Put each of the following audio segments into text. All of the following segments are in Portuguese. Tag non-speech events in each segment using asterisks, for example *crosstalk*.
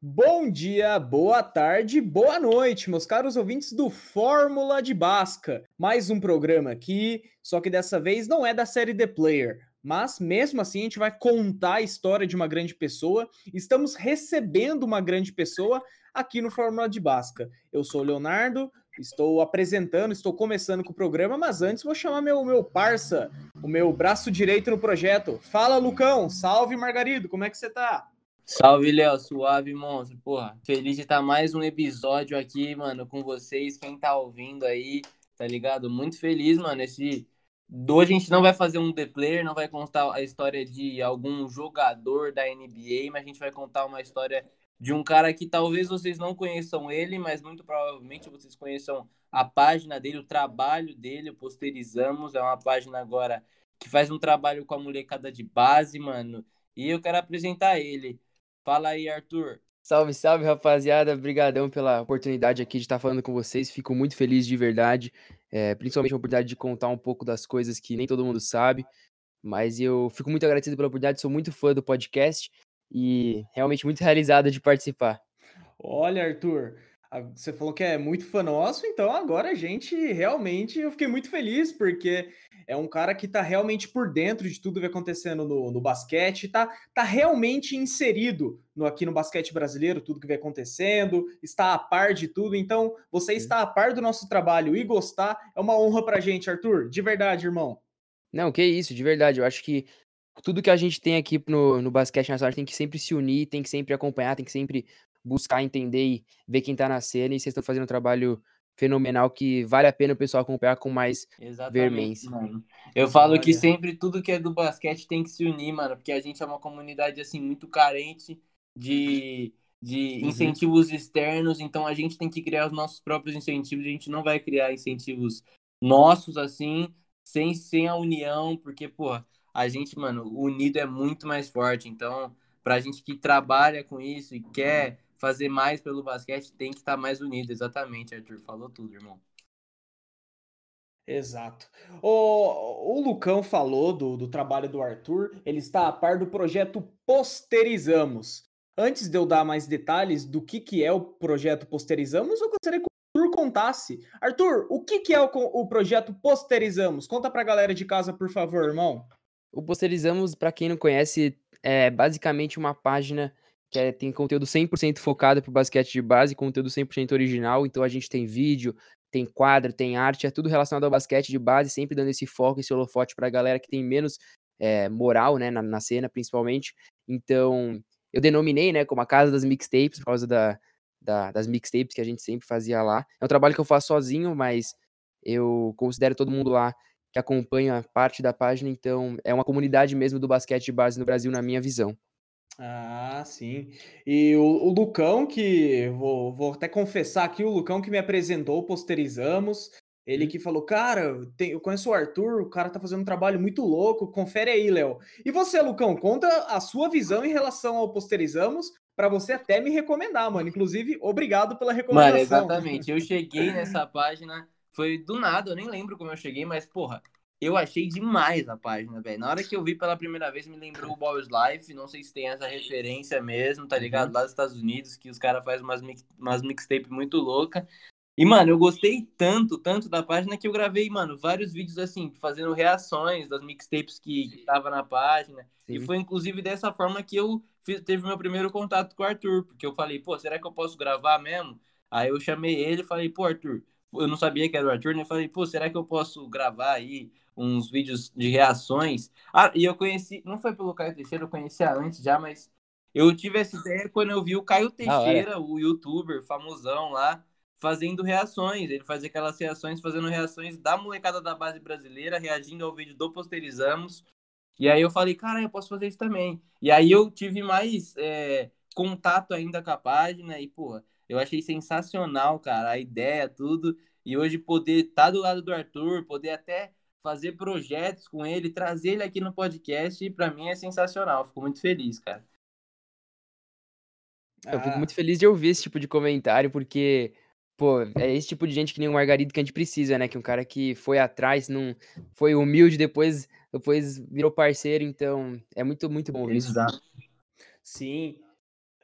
Bom dia, boa tarde, boa noite, meus caros ouvintes do Fórmula de Basca. Mais um programa aqui, só que dessa vez não é da série The Player, mas mesmo assim a gente vai contar a história de uma grande pessoa. Estamos recebendo uma grande pessoa aqui no Fórmula de Basca. Eu sou o Leonardo, estou apresentando, estou começando com o programa, mas antes vou chamar meu, meu parça, o meu braço direito no projeto. Fala, Lucão! Salve, Margarido! Como é que você tá? Salve, Léo, suave monstro. Porra, feliz de estar mais um episódio aqui, mano, com vocês. Quem tá ouvindo aí, tá ligado? Muito feliz, mano. Esse. Hoje a gente não vai fazer um The Player, não vai contar a história de algum jogador da NBA, mas a gente vai contar uma história de um cara que talvez vocês não conheçam ele, mas muito provavelmente vocês conheçam a página dele, o trabalho dele, o Posterizamos. É uma página agora que faz um trabalho com a molecada de base, mano. E eu quero apresentar ele. Fala aí, Arthur. Salve, salve, rapaziada. Obrigadão pela oportunidade aqui de estar falando com vocês. Fico muito feliz de verdade, é, principalmente a oportunidade de contar um pouco das coisas que nem todo mundo sabe. Mas eu fico muito agradecido pela oportunidade, sou muito fã do podcast e realmente muito realizado de participar. Olha, Arthur, você falou que é muito fã nosso, então agora a gente realmente eu fiquei muito feliz porque é um cara que está realmente por dentro de tudo que vai acontecendo no, no basquete, está tá realmente inserido no, aqui no basquete brasileiro, tudo que vai acontecendo, está a par de tudo. Então, você está a par do nosso trabalho e gostar é uma honra para a gente, Arthur. De verdade, irmão. Não, que isso, de verdade. Eu acho que tudo que a gente tem aqui no, no basquete nacional tem que sempre se unir, tem que sempre acompanhar, tem que sempre buscar entender e ver quem tá na cena. E vocês estão fazendo um trabalho fenomenal que vale a pena o pessoal acompanhar com mais vermência. Eu falo que sempre tudo que é do basquete tem que se unir, mano, porque a gente é uma comunidade assim muito carente de, de uhum. incentivos externos, então a gente tem que criar os nossos próprios incentivos, a gente não vai criar incentivos nossos assim, sem, sem a união, porque, pô, a gente, mano, unido é muito mais forte, então, pra gente que trabalha com isso e quer fazer mais pelo basquete, tem que estar mais unido. Exatamente, Arthur. Falou tudo, irmão. Exato. O, o Lucão falou do, do trabalho do Arthur, ele está a par do projeto Posterizamos. Antes de eu dar mais detalhes do que, que é o projeto Posterizamos, eu gostaria que o Arthur contasse. Arthur, o que, que é o, o projeto Posterizamos? Conta para a galera de casa, por favor, irmão. O Posterizamos, para quem não conhece, é basicamente uma página que é, tem conteúdo 100% focado para basquete de base, conteúdo 100% original. Então a gente tem vídeo, tem quadro, tem arte, é tudo relacionado ao basquete de base, sempre dando esse foco, esse holofote para a galera que tem menos é, moral, né, na, na, cena, principalmente. Então eu denominei, né, como a casa das mixtapes, por causa da, da, das mixtapes que a gente sempre fazia lá. É um trabalho que eu faço sozinho, mas eu considero todo mundo lá que acompanha parte da página, então é uma comunidade mesmo do basquete de base no Brasil, na minha visão. Ah, sim. E o, o Lucão, que vou, vou até confessar aqui, o Lucão que me apresentou, posterizamos. Ele uhum. que falou, cara, tem, eu conheço o Arthur, o cara tá fazendo um trabalho muito louco, confere aí, Léo. E você, Lucão, conta a sua visão em relação ao Posterizamos, para você até me recomendar, mano. Inclusive, obrigado pela recomendação. Mano, exatamente. Eu cheguei nessa *laughs* página, foi do nada, eu nem lembro como eu cheguei, mas, porra, eu achei demais a página, velho. Na hora que eu vi pela primeira vez, me lembrou o Boys Life. Não sei se tem essa referência mesmo, tá ligado? Uhum. Lá dos Estados Unidos, que os caras fazem umas, mix, umas mixtape muito louca. E, mano, eu gostei tanto, tanto da página que eu gravei, mano, vários vídeos assim, fazendo reações das mixtapes que, que tava na página. Sim. E foi inclusive dessa forma que eu fiz, teve meu primeiro contato com o Arthur, porque eu falei, pô, será que eu posso gravar mesmo? Aí eu chamei ele e falei, pô, Arthur, eu não sabia que era o Arthur, né? Eu falei, pô, será que eu posso gravar aí uns vídeos de reações. Ah, e eu conheci, não foi pelo Caio Teixeira, eu conhecia antes já, mas eu tive essa ideia quando eu vi o Caio Teixeira, ah, o youtuber famosão lá, fazendo reações. Ele fazia aquelas reações, fazendo reações da molecada da base brasileira, reagindo ao vídeo do Posterizamos. E aí eu falei, cara, eu posso fazer isso também. E aí eu tive mais é, contato ainda com a página e, pô, eu achei sensacional, cara, a ideia, tudo. E hoje poder estar tá do lado do Arthur, poder até fazer projetos com ele, trazer ele aqui no podcast, e para mim é sensacional. Fico muito feliz, cara. Eu fico muito feliz de ouvir esse tipo de comentário, porque Pô, é esse tipo de gente que nem o Margarido que a gente precisa, né? Que um cara que foi atrás, não foi humilde, depois, depois virou parceiro, então é muito, muito bom isso. Exato. Sim.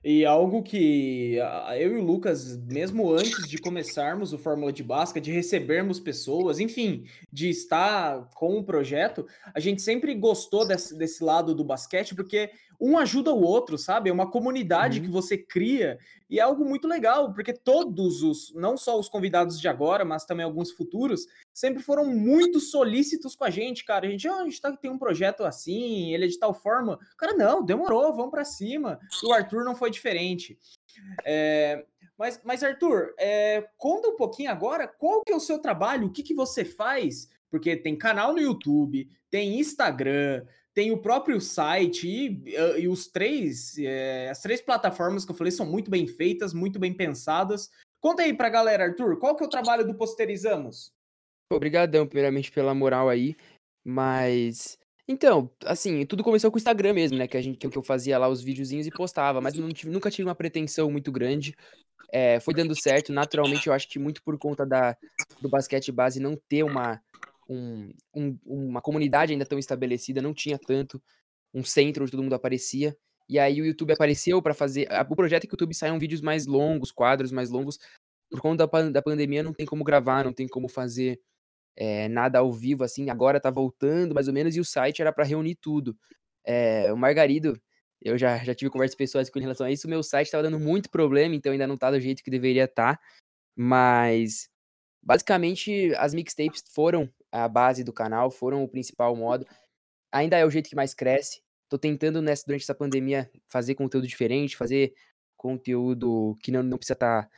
E algo que eu e o Lucas, mesmo antes de começarmos o Fórmula de Basca, de recebermos pessoas, enfim, de estar com o projeto, a gente sempre gostou desse, desse lado do basquete, porque um ajuda o outro, sabe? É uma comunidade Uhum. que você cria e é algo muito legal, porque todos os, não só os convidados de agora, mas também alguns futuros, sempre foram muito solícitos com a gente, cara. A gente, "Ah, a gente tá, tem um projeto assim, ele é de tal forma. Cara, não, demorou, vamos para cima. E o Arthur não foi diferente. É, mas, mas, Arthur, é, conta um pouquinho agora qual que é o seu trabalho, o que, que você faz, porque tem canal no YouTube, tem Instagram, tem o próprio site e, e os três, é, as três plataformas que eu falei são muito bem feitas, muito bem pensadas. Conta aí pra galera, Arthur, qual que é o trabalho do Posterizamos? Obrigadão, primeiramente, pela moral aí. Mas. Então, assim, tudo começou com o Instagram mesmo, né? Que, a gente, que eu fazia lá os videozinhos e postava, mas tive- nunca tive uma pretensão muito grande. É, foi dando certo, naturalmente, eu acho que muito por conta da, do basquete base não ter uma, um- um- uma comunidade ainda tão estabelecida, não tinha tanto um centro onde todo mundo aparecia. E aí o YouTube apareceu para fazer. O projeto é que o YouTube saiam vídeos mais longos, quadros mais longos. Por conta da, da pandemia, não tem como gravar, não tem como fazer é, nada ao vivo, assim. Agora tá voltando, mais ou menos, e o site era para reunir tudo. É, o Margarido, eu já, já tive conversas pessoais com em relação a isso. O meu site tava dando muito problema, então ainda não tá do jeito que deveria estar. mas, basicamente, as mixtapes foram a base do canal, foram o principal modo. Ainda é o jeito que mais cresce. Tô tentando, nessa, durante essa pandemia, fazer conteúdo diferente, fazer conteúdo que não, não precisa estar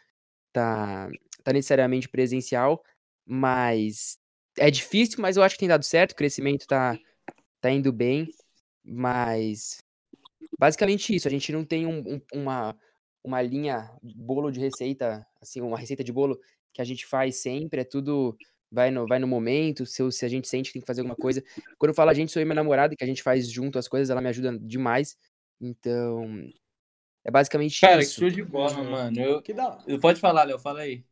tá, tá necessariamente presencial, mas é difícil, mas eu acho que tem dado certo, o crescimento tá, tá indo bem, mas basicamente isso, a gente não tem um- um- uma, uma linha, bolo de receita, assim, uma receita de bolo que a gente faz sempre, é tudo vai no, vai no momento, se, eu- se a gente sente que tem que fazer alguma coisa. Quando eu falo a gente, sou eu e minha namorada, que a gente faz junto as coisas, ela me ajuda demais, então é basicamente Cara, que isso. show de bola, Uhum. mano. Eu, Que da... eu- pode falar, Léo, fala aí.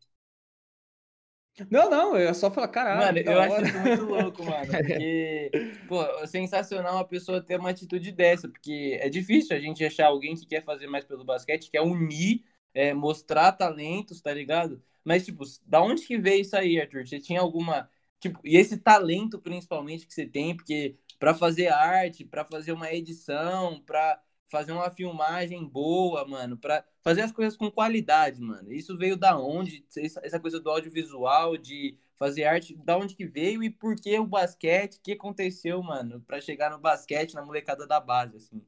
Não, não, eu só falar, caralho. Mano, que eu acho hora. isso muito louco, mano. *laughs* Porque, pô, é sensacional a pessoa ter uma atitude dessa, porque é difícil a gente achar alguém que quer fazer mais pelo basquete, quer unir, é, mostrar talentos, tá ligado? Mas, tipo, da onde que veio isso aí, Arthur? Você tinha alguma. Tipo, e esse talento, principalmente, que você tem, porque pra fazer arte, pra fazer uma edição, pra fazer uma filmagem boa, mano, pra fazer as coisas com qualidade, mano. Isso veio da onde? Essa coisa do audiovisual, de fazer arte, da onde que veio e por que o basquete? O que aconteceu, mano, pra chegar no basquete, na molecada da base, assim?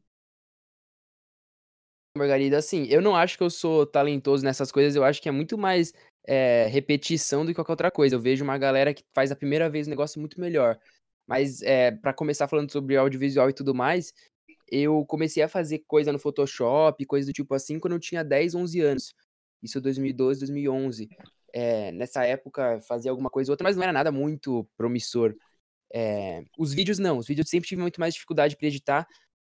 Margarida, assim, eu não acho que eu sou talentoso nessas coisas, eu acho que é muito mais é, repetição do que qualquer outra coisa. Eu vejo uma galera que faz a primeira vez o negócio muito melhor. Mas é, para começar falando sobre audiovisual e tudo mais, eu comecei a fazer coisa no Photoshop, coisa do tipo assim, quando eu tinha 10, 11 anos. Isso 2012, 2011. É, nessa época fazia alguma coisa ou outra, mas não era nada muito promissor. É, os vídeos não, os vídeos eu sempre tive muito mais dificuldade para editar,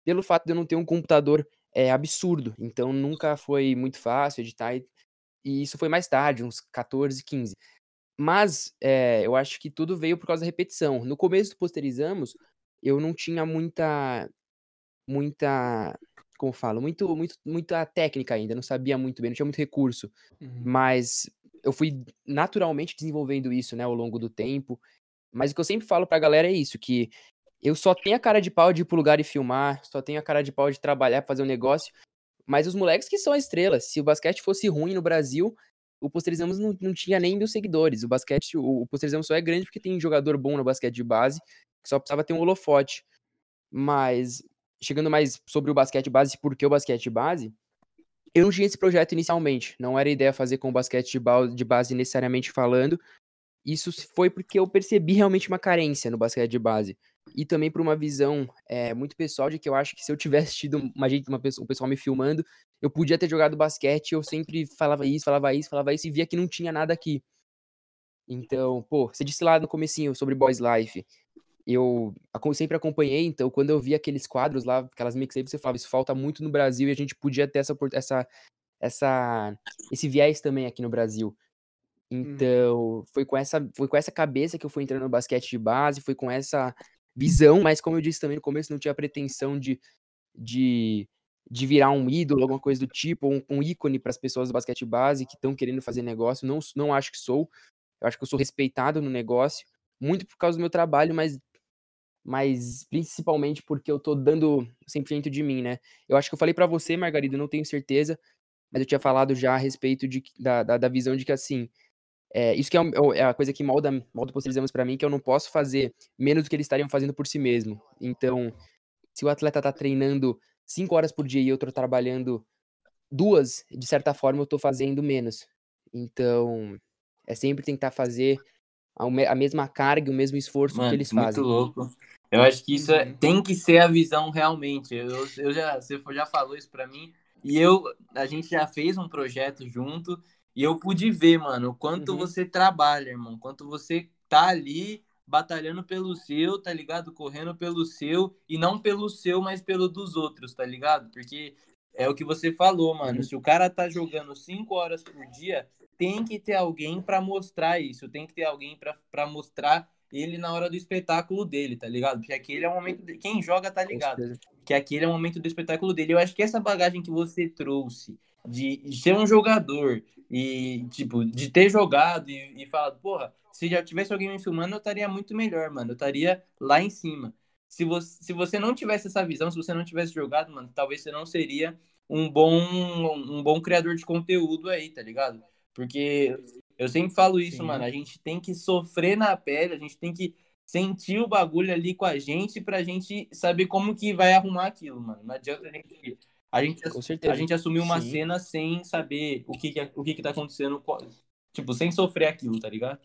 pelo fato de eu não ter um computador é absurdo. Então nunca foi muito fácil editar. E, e isso foi mais tarde, uns 14, 15. Mas é, eu acho que tudo veio por causa da repetição. No começo do Posterizamos, eu não tinha muita. Muita. Como falo? Muito, muito, muita técnica ainda. Não sabia muito bem, não tinha muito recurso. Uhum. Mas eu fui naturalmente desenvolvendo isso, né, ao longo do tempo. Mas o que eu sempre falo pra galera é isso, que eu só tenho a cara de pau de ir pro lugar e filmar, só tenho a cara de pau de trabalhar, fazer um negócio, mas os moleques que são a estrela. Se o basquete fosse ruim no Brasil, o Posterizamos não, não tinha nem mil seguidores. O basquete, o, o Posterizamos só é grande porque tem jogador bom no basquete de base, que só precisava ter um holofote. Mas, chegando mais sobre o basquete base, por que o basquete base, eu não tinha esse projeto inicialmente. Não era ideia fazer com o basquete de, ba de base necessariamente falando. Isso foi porque eu percebi realmente uma carência no basquete de base. E também por uma visão é, muito pessoal de que eu acho que se eu tivesse tido uma gente, uma pessoa, um pessoal me filmando, eu podia ter jogado basquete, eu sempre falava isso, falava isso, falava isso, e via que não tinha nada aqui. Então, pô, você disse lá no comecinho sobre Boys Life. Eu sempre acompanhei, então quando eu vi aqueles quadros lá, aquelas mixtapes, você falava, isso falta muito no Brasil e a gente podia ter essa, essa, essa, esse viés também aqui no Brasil. Então, foi com essa foi com essa cabeça que eu fui entrando no basquete de base, foi com essa visão, mas como eu disse também no começo, não tinha pretensão de de de virar um ídolo, alguma coisa do tipo, um um ícone para as pessoas do basquete base que estão querendo fazer negócio, não não acho que sou. Eu acho que eu sou respeitado no negócio, muito por causa do meu trabalho, mas mas principalmente porque eu tô dando 100% de mim, né. Eu acho que eu falei pra você, Margarida, não tenho certeza, mas eu tinha falado já a respeito de da da da visão de que, assim, eh, isso que é o é a coisa que molda molda o pra mim, que eu não posso fazer menos do que eles estariam fazendo por si mesmo. Então, se o atleta tá treinando 5 horas por dia e eu tô trabalhando 2, de certa forma eu tô fazendo menos. Então, é sempre tentar fazer a a mesma carga, o mesmo esforço que Mano, eles muito fazem. louco. Eu acho que isso é- Uhum. tem que ser a visão realmente. Eu, eu já, você já falou isso pra mim. E eu, a gente já fez um projeto junto. E eu pude ver, mano, o quanto Uhum. você trabalha, irmão. Quanto você tá ali batalhando pelo seu, tá ligado? Correndo pelo seu. E não pelo seu, mas pelo dos outros, tá ligado? Porque é o que você falou, mano. Se o cara tá jogando 5 horas por dia, tem que ter alguém pra mostrar isso. Tem que ter alguém pra pra mostrar ele na hora do espetáculo dele, tá ligado? Porque aquele é o momento. De... Quem joga tá ligado. Que aquele é o momento do espetáculo dele. Eu acho que essa bagagem que você trouxe de ser um jogador e, tipo, de ter jogado e, e falado, porra, se já tivesse alguém me filmando, eu estaria muito melhor, mano. Eu estaria lá em cima. Se você, se você não tivesse essa visão, se você não tivesse jogado, mano, talvez você não seria um bom, um bom criador de conteúdo aí, tá ligado? Porque eu sempre falo isso, Sim. mano. A gente tem que sofrer na pele, a gente tem que sentir o bagulho ali com a gente pra gente saber como que vai arrumar aquilo, mano. Não adianta a gente. A gente, a gente assumir uma Sim. cena sem saber o que, que, é- o que, que tá acontecendo. Tipo, sem sofrer aquilo, tá ligado?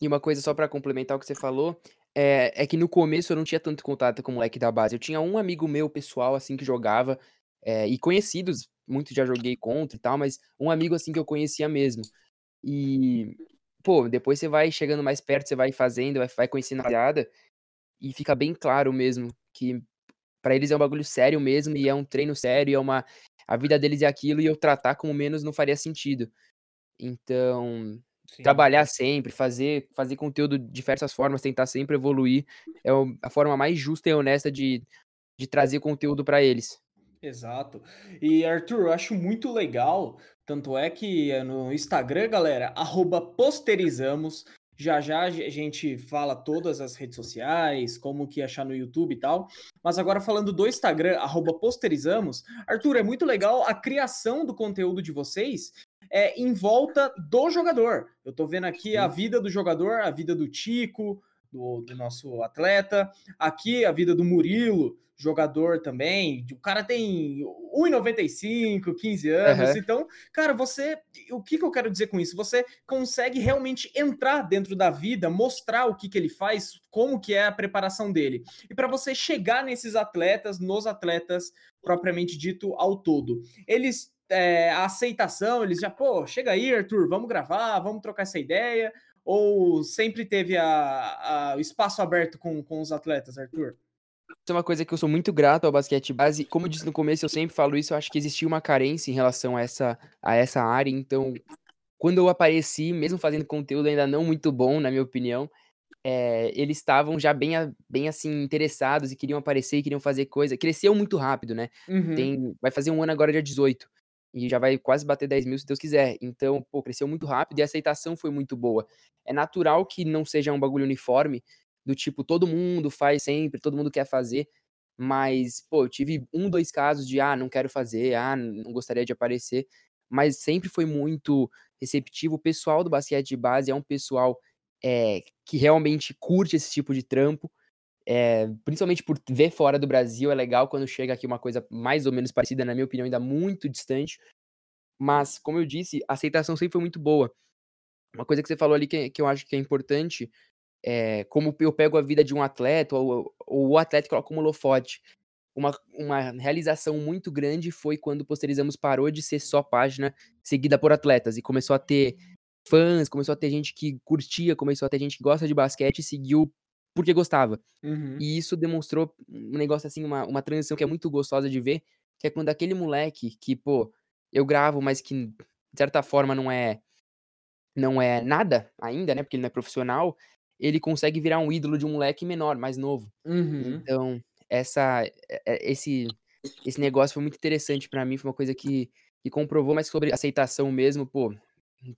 E uma coisa só pra complementar o que você falou, é é que no começo eu não tinha tanto contato com o moleque da base. Eu tinha um amigo meu pessoal, assim, que jogava, eh, e conhecidos, muitos já joguei contra e tal, mas um amigo, assim, que eu conhecia mesmo. E, pô, depois você vai chegando mais perto, você vai fazendo, vai vai conhecendo a rapaziada, e fica bem claro mesmo que pra eles é um bagulho sério mesmo, e é um treino sério, é uma a vida deles é aquilo, e eu tratar como menos não faria sentido. Então, Sim. trabalhar sempre, fazer fazer conteúdo de diversas formas, tentar sempre evoluir, é a forma mais justa e honesta de de trazer conteúdo pra eles. Exato. E Arthur, eu acho muito legal, tanto é que é no Instagram, galera, arroba posterizamos. Já já a gente fala todas as redes sociais, como que achar no YouTube e tal. Mas agora falando do Instagram, arroba posterizamos, Arthur, é muito legal a criação do conteúdo de vocês é, em volta do jogador. Eu tô vendo aqui a vida do jogador, a vida do Tico, do, do nosso atleta, aqui a vida do Murilo, jogador também. O cara tem 1,95, 15 anos. Aham. Então, cara, você. O que, que eu quero dizer com isso? Você consegue realmente entrar dentro da vida, mostrar o que, que ele faz, como que é a preparação dele. E para você chegar nesses atletas, nos atletas propriamente dito ao todo. Eles. é, a aceitação, eles já, pô, chega aí, Arthur, vamos gravar, vamos trocar essa ideia. Ou sempre teve a, o espaço aberto com, com os atletas, Arthur? Isso é uma coisa que eu sou muito grato ao basquete base. Como eu disse no começo, eu sempre falo isso, eu acho que existia uma carência em relação a essa a essa área, então, quando eu apareci, mesmo fazendo conteúdo ainda não muito bom, na minha opinião, eh, eles estavam já bem bem, assim, interessados e queriam aparecer queriam fazer coisa. Cresceu muito rápido, né. Uhum. Tem vai fazer 1 ano agora dia 18, e já vai quase bater 10.000 se Deus quiser. Então, pô, cresceu muito rápido e a aceitação foi muito boa. É natural que não seja um bagulho uniforme, do tipo, todo mundo faz sempre, todo mundo quer fazer, mas, pô, eu tive 1, 2 casos de: "Ah, não quero fazer. Ah, não gostaria de aparecer", mas sempre foi muito receptivo. O pessoal do basquete de base é um pessoal, eh, que realmente curte esse tipo de trampo, eh, principalmente por ver fora do Brasil, é legal quando chega aqui uma coisa mais ou menos parecida, na minha opinião, ainda muito distante, mas, como eu disse, a aceitação sempre foi muito boa. Uma coisa que você falou ali que é que eu acho que é importante, eh, como eu pego a vida de um atleta ou ou o atleta coloca como holofote. Uma uma realização muito grande foi quando Posterizamos parou de ser só página seguida por atletas e começou a ter fãs, começou a ter gente que curtia, começou a ter gente que gosta de basquete e seguiu porque gostava. Uhum. E isso demonstrou um negócio, assim, uma uma transição que é muito gostosa de ver, que é quando aquele moleque que, pô, eu gravo, mas que de certa forma não é não é nada ainda, né? Porque ele não é profissional, ele consegue virar um ídolo de um moleque menor, mais novo. Uhum. Então, essa, esse, esse negócio foi muito interessante para mim, foi uma coisa que, que comprovou, mas sobre aceitação mesmo, pô,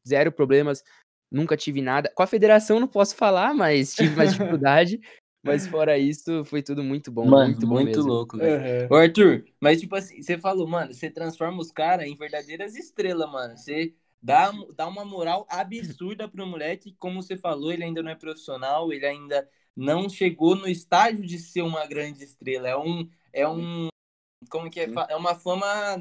zero problemas, nunca tive nada. Com a federação não posso falar, mas tive mais *laughs* dificuldade. mas fora isso, foi tudo muito bom, mano, muito bom muito mesmo. louco, velho. Uhum. Arthur, mas tipo assim, você falou, mano, você transforma os caras em verdadeiras estrelas, mano. Você dá, dá uma moral absurda pro moleque, como você falou, ele ainda não é profissional, ele ainda não chegou no estágio de ser uma grande estrela. É um, é um, como que é? É uma fama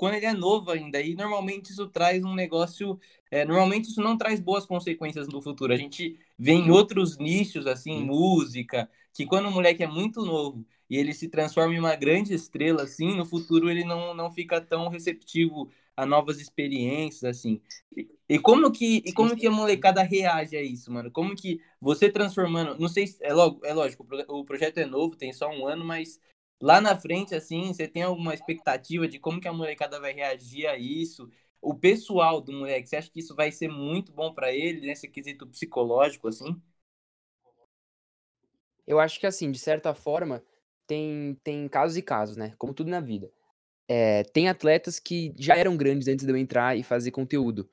quando ele é novo ainda. E normalmente isso traz um negócio. É, normalmente isso não traz boas consequências no futuro. A gente vê em outros nichos, assim, música, que quando o moleque é muito novo e ele se transforma em uma grande estrela, assim, no futuro ele não, não fica tão receptivo a novas experiências, assim. E, e como que e como que a molecada reage a isso, mano? Como que você transformando, não sei, é logo, é lógico, o projeto é novo, tem só um ano, mas lá na frente, assim, você tem alguma expectativa de como que a molecada vai reagir a isso? O pessoal do moleque, você acha que isso vai ser muito bom para ele nesse quesito psicológico, assim? Eu acho que assim, de certa forma, tem, tem casos e casos, né? Como tudo na vida. É, tem atletas que já eram grandes antes de eu entrar e fazer conteúdo.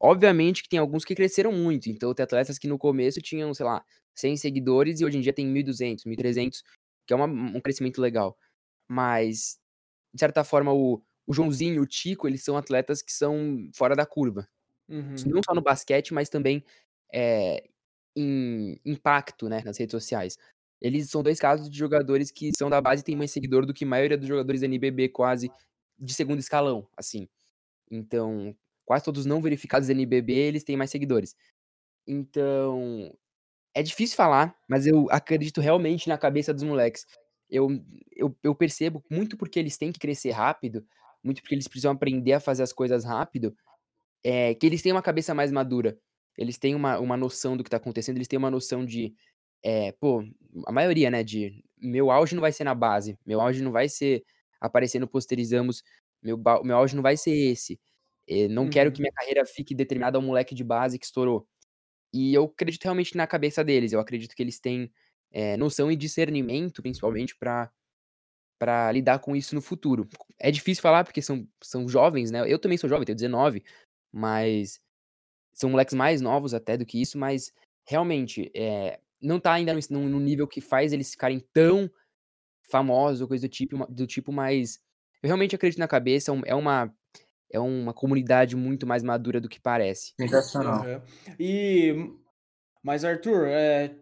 Obviamente que tem alguns que cresceram muito, então tem atletas que no começo tinham, sei lá, 100 seguidores e hoje em dia tem 1.200, 1.300, que é uma, um crescimento legal. Mas, de certa forma, o, o Joãozinho e o Tico, eles são atletas que são fora da curva. Uhum. Não só no basquete, mas também é, em impacto né, nas redes sociais. Eles são dois casos de jogadores que são da base e têm mais seguidor do que a maioria dos jogadores da NBB, quase de segundo escalão, assim. Então, quase todos não verificados da NBB, eles têm mais seguidores. Então, é difícil falar, mas eu acredito realmente na cabeça dos moleques. Eu, eu, eu percebo muito porque eles têm que crescer rápido, muito porque eles precisam aprender a fazer as coisas rápido, é, que eles têm uma cabeça mais madura. Eles têm uma, uma noção do que está acontecendo, eles têm uma noção de é, pô, a maioria, né, de meu auge não vai ser na base, meu auge não vai ser aparecendo posterizamos, meu, meu auge não vai ser esse. É, não uhum. quero que minha carreira fique determinada ao moleque de base que estourou. E eu acredito realmente na cabeça deles, eu acredito que eles têm é, noção e discernimento, principalmente, para para lidar com isso no futuro. É difícil falar porque são, são jovens, né? Eu também sou jovem, tenho 19, mas são moleques mais novos até do que isso, mas realmente, é, não tá ainda no, no nível que faz eles ficarem tão famosos ou coisa do tipo, do tipo, mas eu realmente acredito na cabeça, é, é uma é uma comunidade muito mais madura do que parece. Sensacional. Uhum. E mas Arthur, é,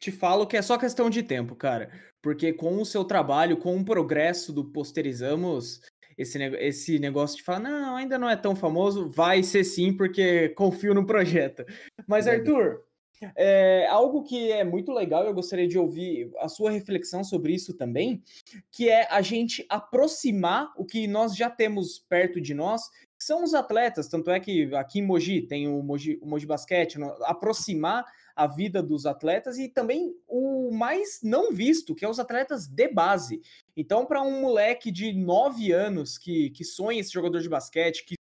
te falo que é só questão de tempo, cara, porque com o seu trabalho, com o progresso do Posterizamos, esse, esse negócio de falar, não, ainda não é tão famoso, vai ser sim, porque confio no projeto. Mas, Arthur, é, algo que é muito legal, eu gostaria de ouvir a sua reflexão sobre isso também, que é a gente aproximar o que nós já temos perto de nós, que são os atletas, tanto é que aqui em Mogi tem o Mogi, o Mogi Basquete, aproximar a vida dos atletas e também o mais não visto, que é os atletas de base. Então, para um moleque de 9 anos que, que sonha esse jogador de basquete, que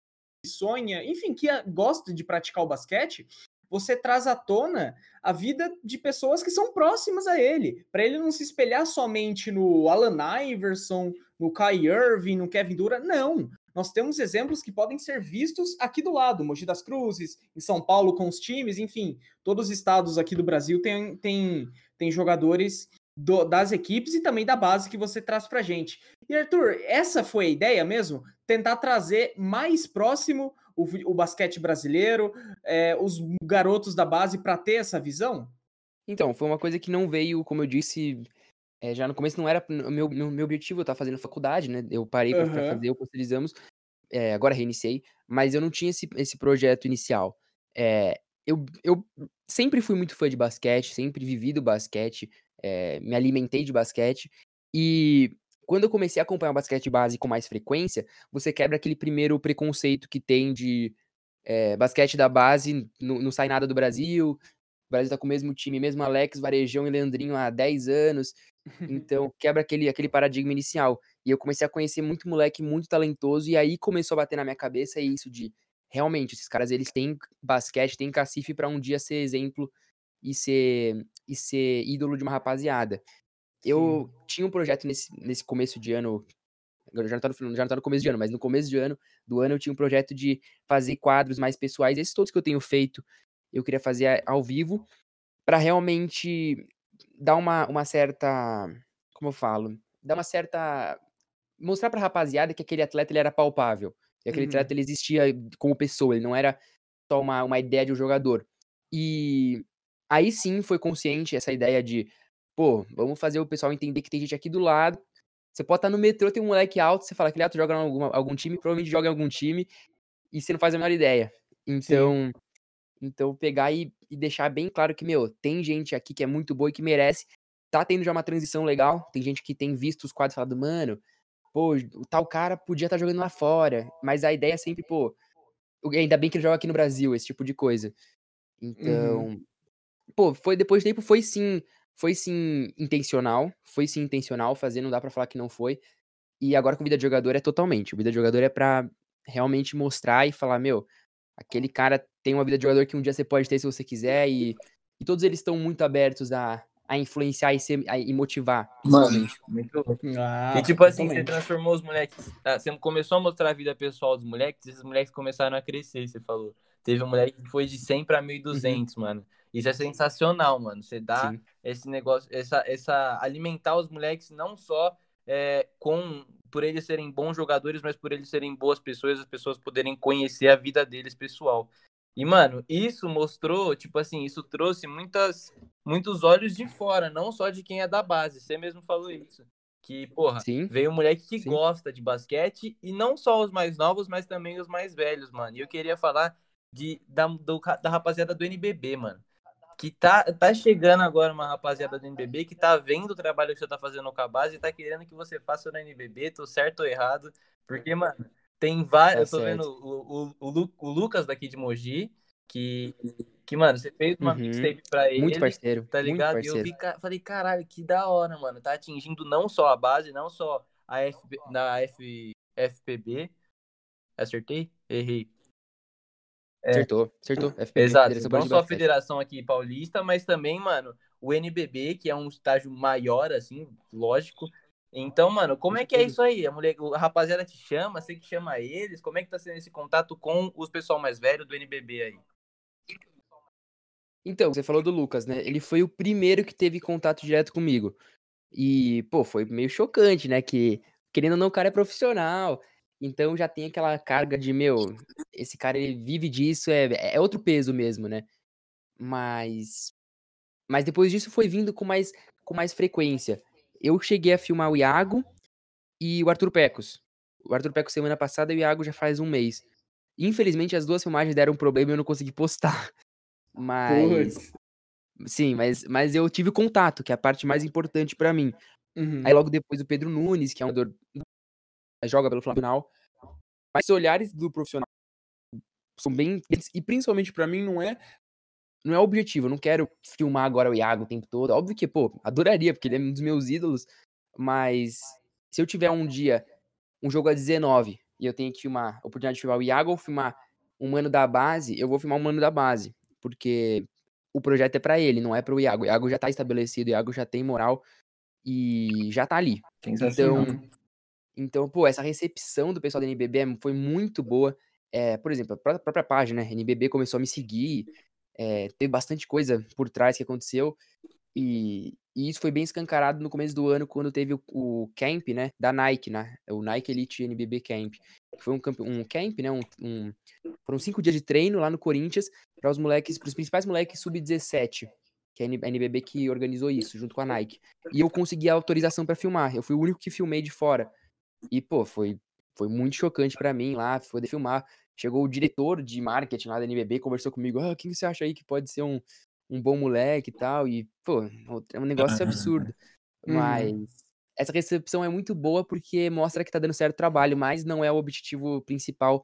sonha, enfim, que gosta de praticar o basquete, você traz à tona a vida de pessoas que são próximas a ele, para ele não se espelhar somente no Alan Iverson, no Kai Irving, no Kevin Durant, não. Nós temos exemplos que podem ser vistos aqui do lado, Mogi das Cruzes, em São Paulo com os times, enfim, todos os estados aqui do Brasil têm tem, tem jogadores do, das equipes e também da base que você traz para gente. E Arthur, essa foi a ideia mesmo? Tentar trazer mais próximo o, o basquete brasileiro, é, os garotos da base para ter essa visão? Então, foi uma coisa que não veio, como eu disse, é, já no começo não era meu, meu, meu objetivo, eu estava fazendo faculdade, né? Eu parei para uhum. fazer o Posterizamos, é, agora reiniciei, mas eu não tinha esse, esse projeto inicial. É, eu, eu sempre fui muito fã de basquete, sempre vivi do basquete, é, me alimentei de basquete, e quando eu comecei a acompanhar o basquete base com mais frequência, você quebra aquele primeiro preconceito que tem de é, basquete da base, não, não sai nada do Brasil, o Brasil tá com o mesmo time, mesmo Alex, Varejão e Leandrinho há 10 anos. *laughs* Então, quebra aquele, aquele paradigma inicial. E eu comecei a conhecer muito moleque muito talentoso, e aí começou a bater na minha cabeça isso de realmente, esses caras, eles têm basquete, têm cacife para um dia ser exemplo e ser, e ser ídolo de uma rapaziada. Eu Sim. tinha um projeto nesse, nesse começo de ano, já não, tá no, já não tá no começo de ano, mas no começo de ano, do ano eu tinha um projeto de fazer quadros mais pessoais, esses todos que eu tenho feito, eu queria fazer ao vivo, para realmente dar uma, uma certa, como eu falo, dar uma certa, mostrar pra rapaziada que aquele atleta ele era palpável, que aquele uhum. atleta ele existia como pessoa, ele não era só uma, uma ideia de um jogador. E aí sim foi consciente essa ideia de, pô, vamos fazer o pessoal entender que tem gente aqui do lado. Você pode estar no metrô, tem um moleque alto, você fala que ele alto joga em algum, algum time, provavelmente joga em algum time, e você não faz a menor ideia. Então, então pegar e, e, deixar bem claro que, meu, tem gente aqui que é muito boa e que merece. Tá tendo já uma transição legal. Tem gente que tem visto os quadros e falado, mano, pô, o tal cara podia estar jogando lá fora. Mas a ideia é sempre, pô, ainda bem que ele joga aqui no Brasil, esse tipo de coisa. Então, uhum. pô, foi depois de tempo foi sim, foi sim intencional, foi sim intencional fazer, não dá para falar que não foi. E agora com vida de jogador é totalmente. O vida de jogador é para realmente mostrar e falar, meu, aquele cara tem uma vida de jogador que um dia você pode ter se você quiser e, e todos eles estão muito abertos a, a influenciar e, ser, a, e motivar. Mano, muito ah, E tipo assim, você transformou os moleques. Tá? Você começou a mostrar a vida pessoal dos moleques, esses moleques começaram a crescer, você falou. Teve um moleque que foi de 100 para 1.200, uhum. mano. Isso é sensacional, mano. Você dá Sim. esse negócio, essa, essa alimentar os moleques não só é, com por eles serem bons jogadores, mas por eles serem boas pessoas, as pessoas poderem conhecer a vida deles pessoal. E, mano, isso mostrou, tipo assim, isso trouxe muitas, muitos olhos de fora, não só de quem é da base. Você mesmo falou isso. Que, porra, Sim. veio um moleque que Sim. gosta de basquete, e não só os mais novos, mas também os mais velhos, mano. E eu queria falar de, da, do, da rapaziada do NBB, mano. Que tá, tá chegando agora uma rapaziada do NBB que tá vendo o trabalho que você tá fazendo com a base e tá querendo que você faça no NBB, tô certo ou errado. Porque, mano, tem vários. É eu tô certo. vendo o, o, o, o, Lucas daqui de Mogi, que, que mano, você fez uma uhum. mixtape pra ele. Muito parceiro. Tá ligado? Parceiro. E eu vi, falei, caralho, que da hora, mano. Tá atingindo não só a base, não só a FB, na F, FPB. Acertei? Errei. É. Acertou, acertou. FPB, Exato. Não só a federação aqui paulista, mas também, mano, o NBB, que é um estágio maior, assim, lógico, então, mano, como é que é isso aí? A, mulher, a rapaziada te chama, você que chama eles? Como é que tá sendo esse contato com os pessoal mais velho do NBB aí? Então, você falou do Lucas, né? Ele foi o primeiro que teve contato direto comigo. E, pô, foi meio chocante, né? Que, querendo ou não, o cara é profissional. Então já tem aquela carga de, meu, esse cara ele vive disso, é, é outro peso mesmo, né? Mas. Mas depois disso foi vindo com mais, com mais frequência eu cheguei a filmar o Iago e o Arthur Pecos. O Arthur Pecos semana passada e o Iago já faz um mês. Infelizmente, as duas filmagens deram um problema e eu não consegui postar. *laughs* Mas. Sim, mas, mas eu tive contato, que é a parte mais importante para mim. Uhum. Aí logo depois o Pedro Nunes, que é um joga pelo Flamengo. Mas os olhares do profissional são bem e principalmente para mim não é não é objetivo, eu não quero filmar agora o Iago o tempo todo. Óbvio que, pô, adoraria, porque ele é um dos meus ídolos, mas se eu tiver um dia, um jogo a 19, e eu tenho que filmar, a oportunidade de filmar o Iago ou filmar um mano da base, eu vou filmar um mano da base, porque o projeto é para ele, não é para o Iago. O Iago já tá estabelecido, o Iago já tem moral e já tá ali. Então, então, pô, essa recepção do pessoal da NBB é, foi muito boa. É, por exemplo, a própria página, né? NBB começou a me seguir, é, teve bastante coisa por trás que aconteceu. E, e, isso foi bem escancarado no começo do ano, quando teve o, o camp, né, da Nike, né, o Nike Elite NBB Camp. Foi um, camp, um camp, né, um, um, foram cinco dias de treino lá no Corinthians para os moleques, para os principais moleques sub-17, que é a NBB que organizou isso, junto com a Nike. E eu consegui a autorização para filmar, eu fui o único que filmei de fora. E, pô, foi, foi muito chocante para mim lá, poder filmar. Chegou o diretor de marketing lá da NBB, conversou comigo, ah, quem você acha aí que pode ser um, um bom moleque e tal? E, pô, é um negócio absurdo. *laughs* Uhum. Mas essa recepção é muito boa porque mostra que tá dando certo trabalho, mas não é o objetivo principal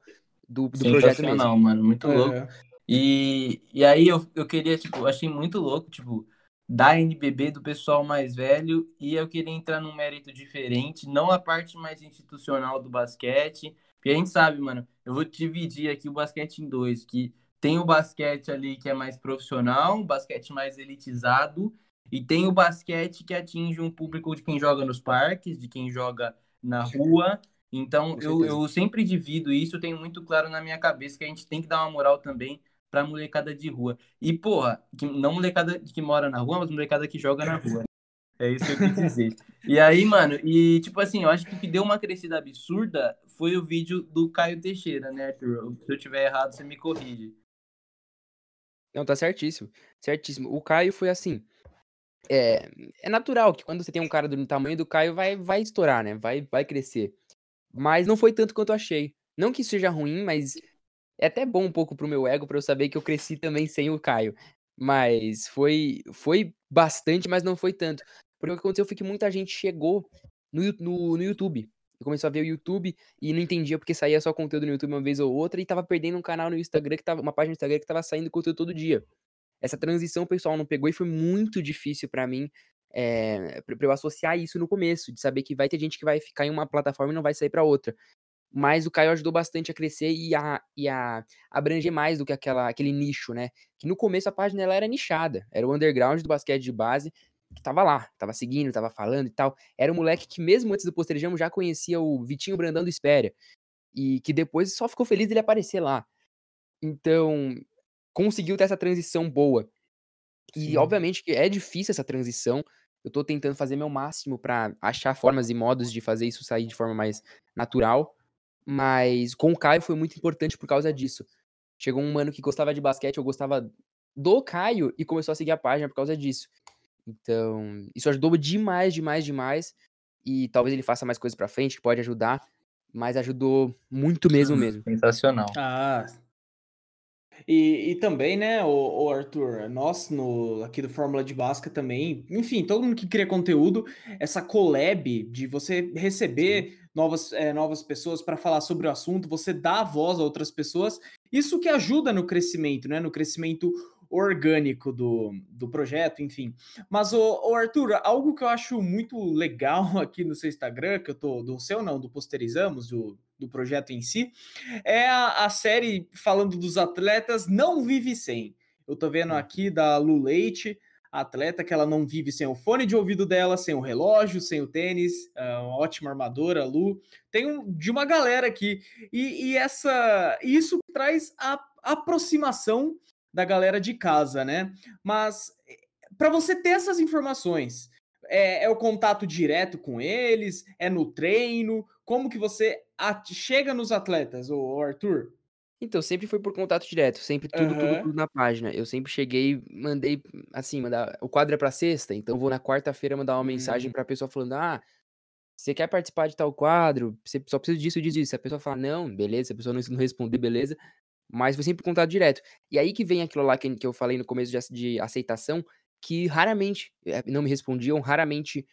do, do projeto mesmo. Não, mano, muito é. louco. E, e aí eu, eu queria, tipo, achei muito louco, tipo, da NBB do pessoal mais velho, e eu queria entrar num mérito diferente, não a parte mais institucional do basquete, Porque a gente sabe, mano, eu vou dividir aqui o basquete em dois, que tem o basquete ali que é mais profissional, um basquete mais elitizado, e tem o basquete que atinge um público de quem joga nos parques, de quem joga na rua. Então, eu, eu sempre divido isso, tenho muito claro na minha cabeça que a gente tem que dar uma moral também pra molecada de rua. E, porra, que, não molecada que mora na rua, mas molecada que joga na rua. É isso que eu quis dizer. e aí, mano, e tipo assim, eu acho que o que deu uma crescida absurda foi o vídeo do Caio Teixeira, né, Arthur? Se eu tiver errado, você me corrige. Não, tá certíssimo. Certíssimo. O Caio foi assim. É, é natural que quando você tem um cara do tamanho do Caio, vai, vai estourar, né? Vai, vai crescer. Mas não foi tanto quanto eu achei. Não que isso seja ruim, mas é até bom um pouco pro meu ego para eu saber que eu cresci também sem o Caio. Mas foi foi bastante, mas não foi tanto. Porque o que aconteceu foi que muita gente chegou no, no, no YouTube. Começou a ver o YouTube e não entendia porque saía só conteúdo no YouTube uma vez ou outra e tava perdendo um canal no Instagram que tava. Uma página no Instagram que tava saindo conteúdo todo dia. Essa transição pessoal não pegou e foi muito difícil para mim. É, pra eu associar isso no começo, de saber que vai ter gente que vai ficar em uma plataforma e não vai sair para outra mas o Caio ajudou bastante a crescer e a, e a abranger mais do que aquela, aquele nicho, né? Que no começo a página ela era nichada, era o underground do basquete de base, que tava lá, tava seguindo, tava falando e tal. Era um moleque que mesmo antes do Posterejamo já conhecia o Vitinho Brandão do Espéria, e que depois só ficou feliz dele aparecer lá. Então, conseguiu ter essa transição boa. E Sim. obviamente que é difícil essa transição, eu tô tentando fazer meu máximo para achar formas e modos de fazer isso sair de forma mais natural, mas com o Caio foi muito importante por causa disso. Chegou um mano que gostava de basquete, eu gostava do Caio e começou a seguir a página por causa disso. Então, isso ajudou demais, demais, demais. E talvez ele faça mais coisas pra frente, que pode ajudar. Mas ajudou muito mesmo, mesmo. *laughs* Sensacional. Ah, e, e também, né, o, o, Arthur, nós no, aqui do Fórmula de Basca também, enfim, todo mundo que cria conteúdo, essa collab de você receber novas, é, novas pessoas para falar sobre o assunto, você dá voz a outras pessoas, isso que ajuda no crescimento, né, no crescimento orgânico do, do projeto, enfim. Mas, o, Arthur, algo que eu acho muito legal *laughs* aqui no seu Instagram, que eu tô, do seu não, do Posterizamos, do, do projeto em si, é a, a série falando dos atletas Não Vive Sem. Eu tô vendo aqui da Lu Leite, atleta que ela não vive sem o fone de ouvido dela, sem o relógio, sem o tênis, é uma ótima armadora, Lu. Tem um, de uma galera aqui. E, e essa isso traz a aproximação da galera de casa, né? Mas eh, para você ter essas informações, é, é, o contato direto com eles? É no treino? Como que você chega nos atletas, o Arthur? Então, sempre foi por contato direto, sempre tudo, uhum. tudo, tudo na página. Eu sempre cheguei, mandei, assim, mandar. O quadro é pra sexta, então vou na quarta-feira mandar uma uhum. mensagem pra pessoa falando: ah, você quer participar de tal quadro? Você só precisa disso, disso, disso. Se a pessoa falar não, beleza. Se a pessoa não *laughs* responder, beleza. Mas foi sempre contato direto. E aí que vem aquilo lá que, que eu falei no começo de, de aceitação, que raramente eh, não me respondiam, raramente.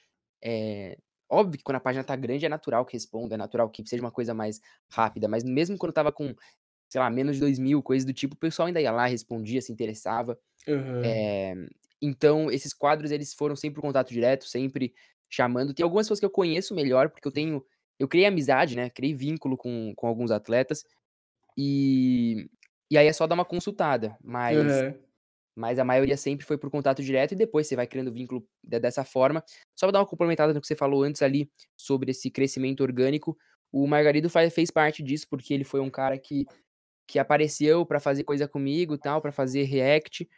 É, óbvio que quando a página tá grande é natural que responda, é natural que seja uma coisa mais rápida, mas mesmo quando tava com, sei lá, menos de dois mil, coisas do tipo, o pessoal ainda ia lá, respondia, se interessava. Uhum. É, então, esses quadros, eles foram sempre por contato direto, sempre chamando. Tem algumas pessoas que eu conheço melhor, porque eu tenho. Eu criei amizade, né? Criei vínculo com, com alguns atletas. E, e aí é só dar uma consultada, mas, uhum. mas a maioria sempre foi por contato direto e depois você vai criando vínculo dessa forma. Só pra dar uma complementada no que você falou antes ali sobre esse crescimento orgânico, o Margarido fez parte disso, porque ele foi um cara que, que apareceu para fazer coisa comigo tal, para fazer react.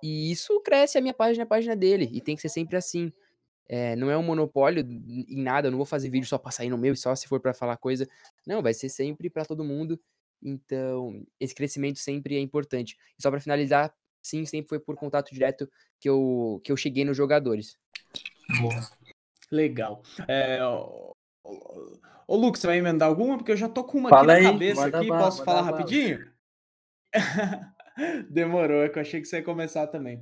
E isso cresce a minha página, a página dele. E tem que ser sempre assim. É, não é um monopólio em nada, eu não vou fazer vídeo só pra sair no meu e só se for para falar coisa. Não, vai ser sempre para todo mundo. Então, esse crescimento sempre é importante. E só para finalizar, sim, sempre foi por contato direto que eu, que eu cheguei nos jogadores. Boa. Legal. É, ô, Lucas, você vai emendar alguma? Porque eu já tô com uma Fala aqui na cabeça aqui. Posso falar rapidinho? *laughs* Demorou, é que eu achei que você ia começar também.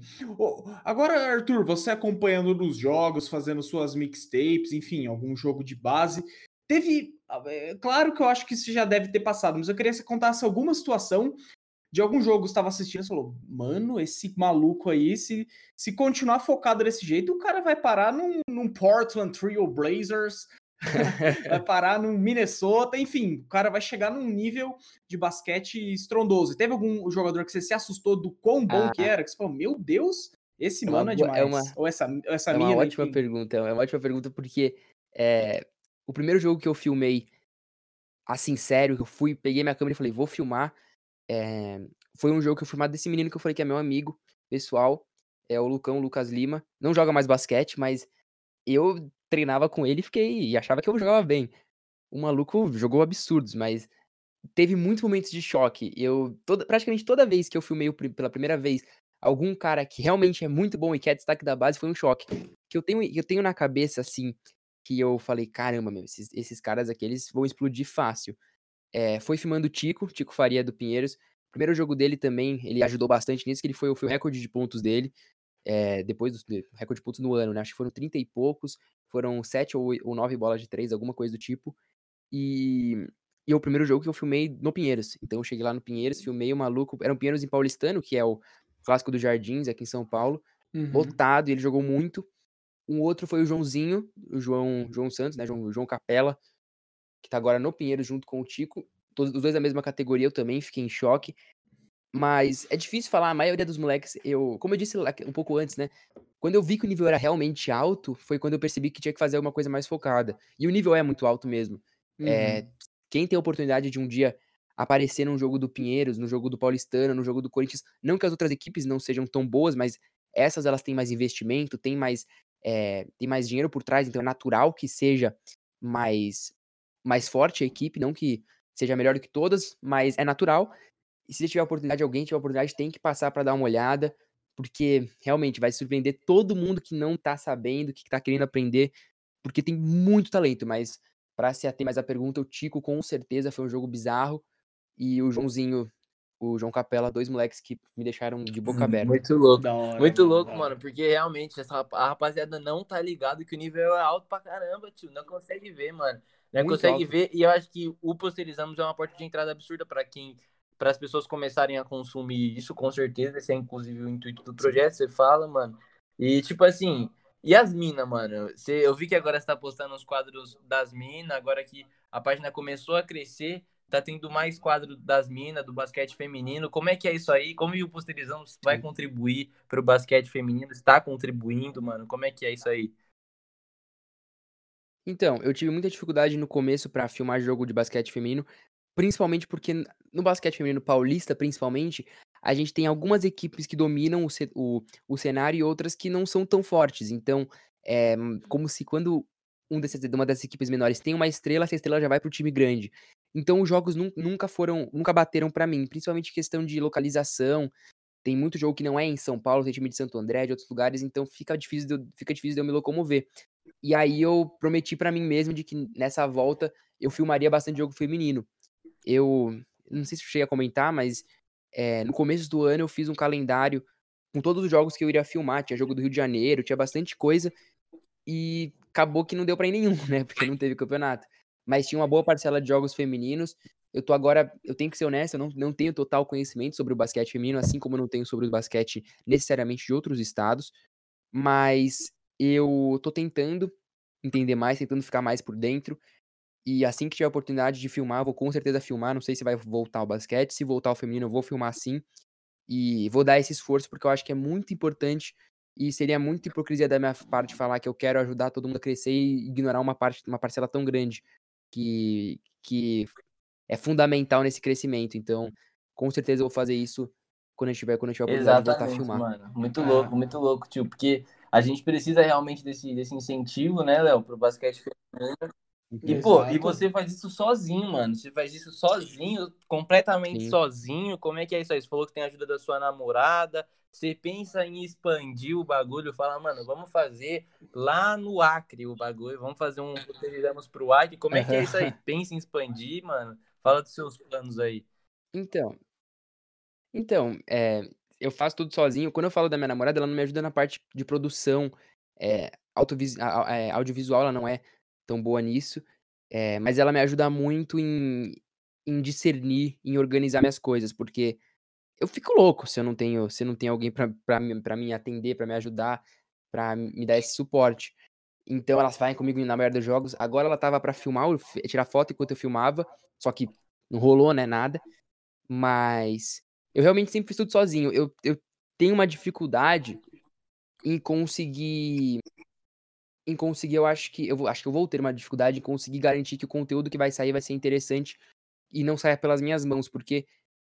agora, Arthur, você acompanhando nos jogos, fazendo suas mixtapes, enfim, algum jogo de base, Teve. É, claro que eu acho que isso já deve ter passado, mas eu queria que você contasse alguma situação de algum jogo que você estava assistindo e falou: Mano, esse maluco aí, se, se continuar focado desse jeito, o cara vai parar num, num Portland Trio Blazers *laughs* vai parar no Minnesota, enfim, o cara vai chegar num nível de basquete estrondoso. Teve algum jogador que você se assustou do quão bom ah. que era? Que você falou, meu Deus, esse é mano é demais. É uma, Ou essa, essa é mina, uma ótima enfim. pergunta, é uma ótima pergunta, porque é, o primeiro jogo que eu filmei, assim, sério, que eu fui, peguei minha câmera e falei, vou filmar, é, foi um jogo que eu filmado desse menino que eu falei que é meu amigo pessoal, é o Lucão, Lucas Lima. Não joga mais basquete, mas eu treinava com ele fiquei e achava que eu jogava bem. O maluco jogou absurdos, mas teve muitos momentos de choque. Eu toda, praticamente toda vez que eu filmei pela primeira vez algum cara que realmente é muito bom e que é destaque da base foi um choque. Que eu tenho eu tenho na cabeça assim que eu falei, caramba, meu, esses, esses caras aqui eles vão explodir fácil. É, foi filmando o Tico, Tico Faria do Pinheiros. Primeiro jogo dele também, ele ajudou bastante nisso, que ele foi, foi o recorde de pontos dele é, depois do recorde de pontos no ano, né? Acho que foram 30 e poucos, foram 7 ou, ou 9 bolas de 3, alguma coisa do tipo. E, e é o primeiro jogo que eu filmei no Pinheiros. Então eu cheguei lá no Pinheiros, filmei o maluco. Era um Pinheiros em Paulistano, que é o clássico dos Jardins, aqui em São Paulo. Uhum. Lotado, e ele jogou muito. Um outro foi o Joãozinho, o João, João Santos, né? João, João Capela, que tá agora no Pinheiros junto com o Tico. Todos os dois da mesma categoria, eu também fiquei em choque. Mas é difícil falar, a maioria dos moleques, eu, como eu disse um pouco antes, né? Quando eu vi que o nível era realmente alto, foi quando eu percebi que tinha que fazer alguma coisa mais focada. E o nível é muito alto mesmo. Uhum. É, quem tem a oportunidade de um dia aparecer num jogo do Pinheiros, no jogo do Paulistano, no jogo do Corinthians, não que as outras equipes não sejam tão boas, mas essas elas têm mais investimento, têm mais, é, tem mais dinheiro por trás, então é natural que seja mais, mais forte a equipe, não que seja melhor do que todas, mas é natural. E se tiver a oportunidade, alguém tiver a oportunidade, tem que passar para dar uma olhada, porque realmente vai surpreender todo mundo que não tá sabendo, que tá querendo aprender, porque tem muito talento, mas para se ater mais à pergunta, o Tico com certeza foi um jogo bizarro e o Joãozinho, o João Capela, dois moleques que me deixaram de boca *laughs* aberta. Muito louco. Hora, muito louco, mano, porque realmente essa, a rapaziada não tá ligado que o nível é alto pra caramba, tio, não consegue ver, mano. Não muito consegue alto. ver e eu acho que o Posterizamos é uma porta de entrada absurda para quem para as pessoas começarem a consumir isso, com certeza. Esse é inclusive o intuito do projeto, você fala, mano. E tipo assim, e as minas, mano? Você, eu vi que agora você tá postando os quadros das minas, agora que a página começou a crescer, tá tendo mais quadro das minas, do basquete feminino. Como é que é isso aí? Como o Posterizão vai contribuir para o basquete feminino? Está contribuindo, mano? Como é que é isso aí? Então, eu tive muita dificuldade no começo para filmar jogo de basquete feminino, Principalmente porque no basquete feminino paulista, principalmente, a gente tem algumas equipes que dominam o, o, o cenário e outras que não são tão fortes. Então, é como se quando um desses, uma dessas equipes menores tem uma estrela, essa estrela já vai para o time grande. Então, os jogos nunca foram, nunca bateram para mim, principalmente questão de localização. Tem muito jogo que não é em São Paulo, tem time de Santo André, de outros lugares, então fica difícil de eu, fica difícil de eu me locomover. E aí eu prometi para mim mesmo de que nessa volta eu filmaria bastante jogo feminino eu não sei se eu cheguei a comentar, mas é, no começo do ano eu fiz um calendário com todos os jogos que eu iria filmar. Tinha jogo do Rio de Janeiro, tinha bastante coisa. E acabou que não deu para ir nenhum, *laughs* né? Porque não teve campeonato. Mas tinha uma boa parcela de jogos femininos. Eu tô agora, eu tenho que ser honesto, eu não, não tenho total conhecimento sobre o basquete feminino, assim como eu não tenho sobre o basquete necessariamente de outros estados. Mas eu tô tentando entender mais, tentando ficar mais por dentro. E assim que tiver a oportunidade de filmar, vou com certeza filmar. Não sei se vai voltar o basquete. Se voltar o feminino, eu vou filmar sim. E vou dar esse esforço porque eu acho que é muito importante. E seria muita hipocrisia da minha parte falar que eu quero ajudar todo mundo a crescer e ignorar uma parte, uma parcela tão grande que, que é fundamental nesse crescimento. Então, com certeza eu vou fazer isso quando eu tiver, quando eu tiver a oportunidade de voltar a filmar. Mano. Muito louco, muito louco, tio. Porque a gente precisa realmente desse, desse incentivo, né, Léo, pro basquete feminino. E, pô, e você faz isso sozinho, mano. Você faz isso sozinho, completamente Sim. sozinho. Como é que é isso aí? Você falou que tem a ajuda da sua namorada. Você pensa em expandir o bagulho, fala, mano, vamos fazer lá no Acre o bagulho, vamos fazer um roteirizamos pro Acre. Como é que é isso aí? *laughs* Pensa em expandir, mano? Fala dos seus planos aí. Então, então, é, eu faço tudo sozinho. Quando eu falo da minha namorada, ela não me ajuda na parte de produção, é, é, audiovisual, ela não é tão boa nisso, é, mas ela me ajuda muito em, em discernir, em organizar minhas coisas, porque eu fico louco se eu não tenho, se não tem alguém para me atender, para me ajudar, para me dar esse suporte. Então elas vai comigo na maioria dos jogos. Agora ela tava para filmar, tirar foto enquanto eu filmava, só que não rolou, né, nada. Mas eu realmente sempre fiz tudo sozinho. Eu, eu tenho uma dificuldade em conseguir em conseguir, eu acho que eu vou, acho que eu vou ter uma dificuldade em conseguir garantir que o conteúdo que vai sair vai ser interessante e não saia pelas minhas mãos, porque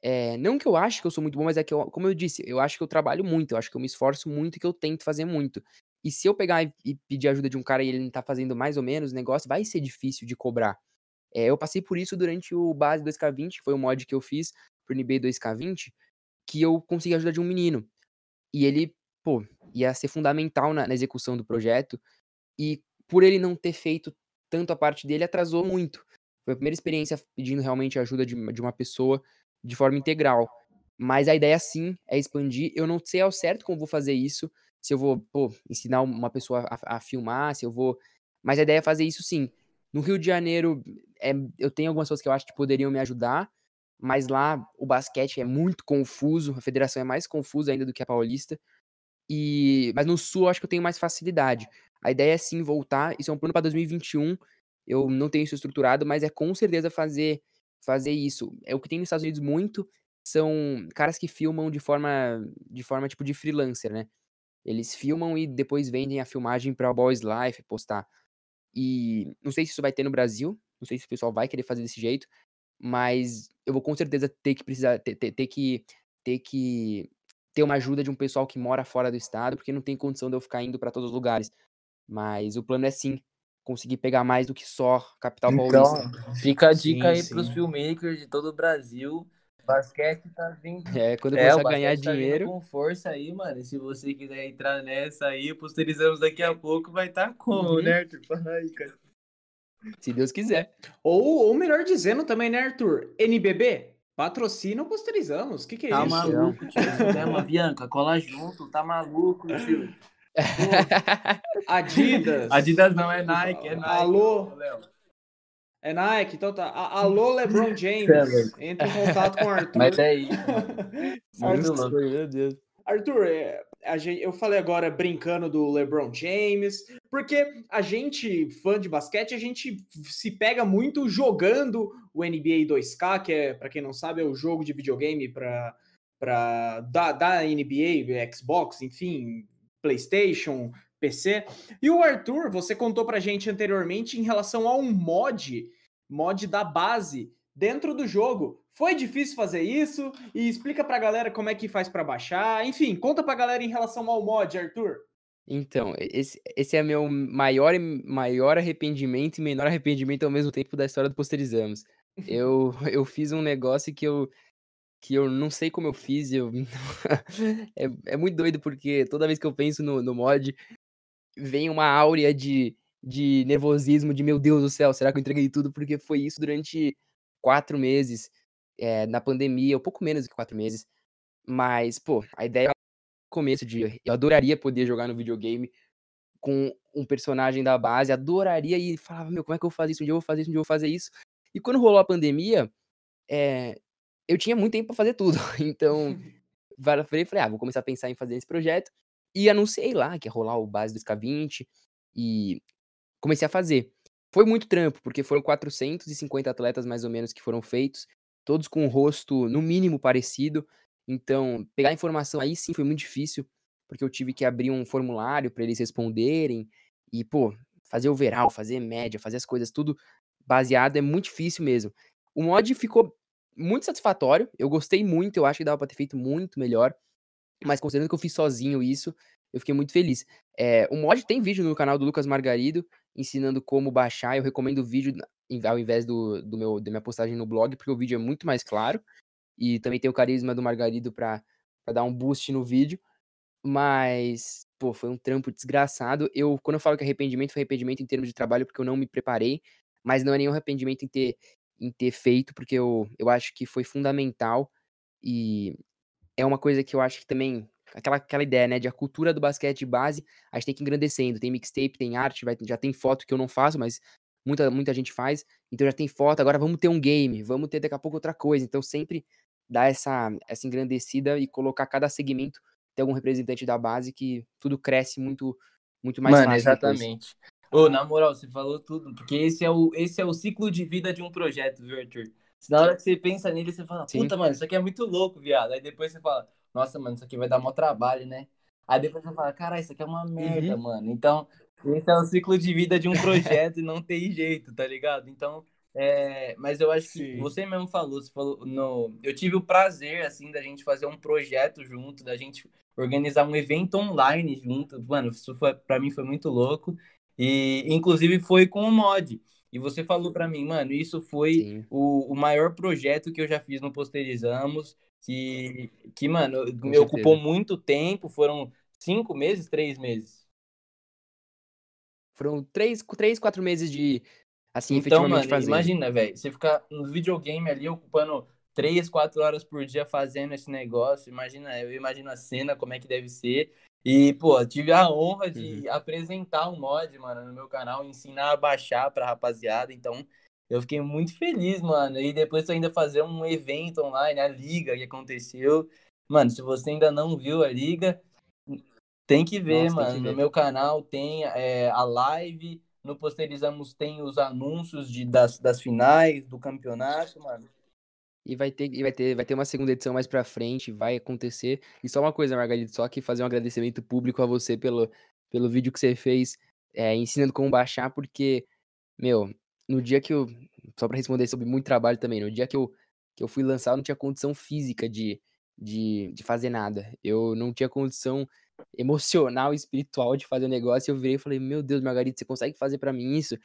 é, não que eu acho que eu sou muito bom, mas é que, eu, como eu disse, eu acho que eu trabalho muito, eu acho que eu me esforço muito e que eu tento fazer muito. E se eu pegar e, pedir ajuda de um cara e ele não tá fazendo mais ou menos o negócio, vai ser difícil de cobrar. É, eu passei por isso durante o Base 2K20, que foi o mod que eu fiz pro NBA 2K20, que eu consegui a ajuda de um menino. E ele, pô, ia ser fundamental na, na execução do projeto. E por ele não ter feito tanto a parte dele, atrasou muito. Foi a primeira experiência pedindo realmente ajuda de, de uma pessoa de forma integral. Mas a ideia sim é expandir. Eu não sei ao certo como vou fazer isso, se eu vou pô, ensinar uma pessoa a, a, filmar, se eu vou. Mas a ideia é fazer isso sim. No Rio de Janeiro, é, eu tenho algumas pessoas que eu acho que poderiam me ajudar, mas lá o basquete é muito confuso, a federação é mais confusa ainda do que a paulista. E mas no sul eu acho que eu tenho mais facilidade. A ideia é sim voltar, isso é um plano para 2021. Eu não tenho isso estruturado, mas é com certeza fazer fazer isso. É o que tem nos Estados Unidos muito são caras que filmam de forma de forma tipo de freelancer, né? Eles filmam e depois vendem a filmagem para o Boys Life postar. E não sei se isso vai ter no Brasil, não sei se o pessoal vai querer fazer desse jeito, mas eu vou com certeza ter que precisar ter, ter, ter que ter que ter uma ajuda de um pessoal que mora fora do estado, porque não tem condição de eu ficar indo para todos os lugares. Mas o plano é sim conseguir pegar mais do que só capital então, paulista. Fica a dica sim, aí para os filmmakers de todo o Brasil basquete tá vindo. É, quando é, começar a ganhar tá dinheiro. com força aí, mano. Se você quiser entrar nessa aí, posterizamos daqui a pouco, vai estar tá como, uhum. né, Arthur? Aí, cara. Se Deus quiser. Ou, ou melhor dizendo também, né, Arthur? NBB, patrocina ou posterizamos? O que, que é tá isso? Tá maluco, tio. Bianca, cola junto, tá maluco, tio. Adidas. Adidas não, é Nike, é Nike. Alô? Léo. É Nike, então tá. Alô, LeBron *laughs* James. Entra em contato com o Arthur. Mas é isso. *laughs* Arthur, meu Deus. Arthur, é, a gente, eu falei agora brincando do LeBron James, porque a gente, fã de basquete, a gente se pega muito jogando o NBA 2K, que é, para quem não sabe, é o jogo de videogame para da, da NBA, Xbox, enfim, PlayStation, PC. E o Arthur, você contou pra gente anteriormente em relação a um mod, mod da base dentro do jogo. Foi difícil fazer isso? E explica pra galera como é que faz para baixar. Enfim, conta pra galera em relação ao mod, Arthur. Então, esse, esse é meu maior, maior arrependimento e menor arrependimento ao mesmo tempo da história do Posterizamos. Eu, *laughs* eu fiz um negócio que eu, que eu não sei como eu fiz. Eu... *laughs* *laughs* é, é muito doido, porque toda vez que eu penso no, no mod, vem uma áurea de, de nervosismo, de meu Deus do céu, será que eu entreguei tudo? Porque foi isso durante quatro meses, é, na pandemia, um pouco menos que quatro meses. Mas, pô, a ideia começo de eu adoraria poder jogar no videogame com um personagem da base, adoraria e falava, meu, como é que eu vou fazer isso? Um dia eu vou fazer isso, um dia eu vou fazer isso. E quando rolou a pandemia, é, eu tinha muito tempo para fazer tudo. *laughs* Então, *laughs* falei, falei, ah, vou começar a pensar em fazer esse projeto. E anunciei lá que ia rolar o base do SK20 e comecei a fazer. Foi muito trampo, porque foram 450 atletas mais ou menos que foram feitos, todos com um rosto no mínimo parecido. Então, pegar informação aí sim foi muito difícil, porque eu tive que abrir um formulário para eles responderem e, pô, fazer overall, fazer média, fazer as coisas tudo baseado é muito difícil mesmo. O mod ficou muito satisfatório, eu gostei muito, eu acho que dava para ter feito muito melhor. Mas considerando que eu fiz sozinho isso, eu fiquei muito feliz. É, o mod tem vídeo no canal do Lucas Margarido, ensinando como baixar. Eu recomendo o vídeo ao invés do, do meu, da minha postagem no blog, porque o vídeo é muito mais claro. E também tem o carisma do Margarido para dar um boost no vídeo. Mas, pô, foi um trampo desgraçado. Eu, quando eu falo que arrependimento, foi arrependimento em termos de trabalho, porque eu não me preparei. Mas não é nenhum arrependimento em ter, em ter feito, porque eu, eu acho que foi fundamental. E é uma coisa que eu acho que também. Aquela, aquela ideia, né? De a cultura do basquete de base, a gente tem que ir engrandecendo. Tem mixtape, tem arte, vai, já tem foto que eu não faço, mas muita, muita gente faz. Então já tem foto, agora vamos ter um game, vamos ter daqui a pouco outra coisa. Então sempre dar essa, essa engrandecida e colocar cada segmento ter algum representante da base que tudo cresce muito muito mais Mano, exatamente. Depois. Ô, na moral, você falou tudo, porque esse é o, esse é o ciclo de vida de um projeto, viu, Arthur? Na hora que você pensa nele, você fala, puta, Sim. mano, isso aqui é muito louco, viado. Aí depois você fala, nossa, mano, isso aqui vai dar mó trabalho, né? Aí depois você fala, cara, isso aqui é uma merda, uhum. mano. Então, esse é o ciclo de vida de um *laughs* projeto e não tem jeito, tá ligado? Então, é, mas eu acho que você mesmo falou, você falou no, eu tive o prazer assim da gente fazer um projeto junto, da gente organizar um evento online junto. Mano, isso foi para mim foi muito louco. E inclusive foi com o mod. E você falou para mim, mano, isso foi o, o maior projeto que eu já fiz no Posterizamos, que, que mano, com me certeza. ocupou muito tempo, foram cinco meses, três meses. Foram três, três quatro meses de, assim, então, mano, imagina, velho, você ficar no videogame ali ocupando três, quatro horas por dia fazendo esse negócio. Imagina, eu imagino a cena, como é que deve ser. E, pô, tive a honra de uhum. apresentar um mod, mano, no meu canal, ensinar a baixar pra rapaziada. Então, eu fiquei muito feliz, mano. E depois ainda fazer um evento online, a liga que aconteceu. Mano, se você ainda não viu a liga, tem que ver, Nossa, mano. Que ver. No meu canal tem é, a live. No Posterizamos tem os anúncios de, das, das finais do campeonato, mano. E vai ter, e vai ter, vai ter uma segunda edição mais pra frente, vai acontecer. E só uma coisa, Margarida, só que fazer um agradecimento público a você pelo, pelo vídeo que você fez, é, ensinando como baixar, porque, meu, no dia que eu. Só pra responder sobre muito trabalho também, no dia que eu, que eu fui lançar, eu não tinha condição física de, de, de fazer nada. Eu não tinha condição emocional e espiritual de fazer o um negócio. Eu virei e falei, meu Deus, Margarida, você consegue fazer para mim isso?